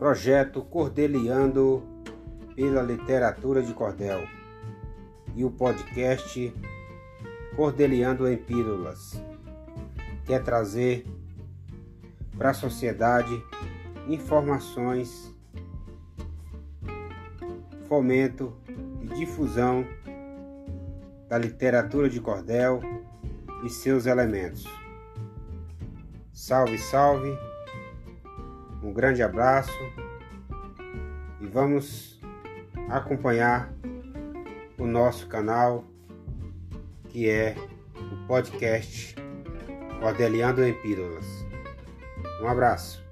Projeto Cordeliando pela Literatura de Cordel e o podcast Cordeliando em Pílulas quer trazer para a sociedade informações, fomento e difusão da literatura de cordel e seus elementos. Salve, salve! Um grande abraço e vamos acompanhar o nosso canal que é o podcast Cordeliando em Pílulas. Um abraço.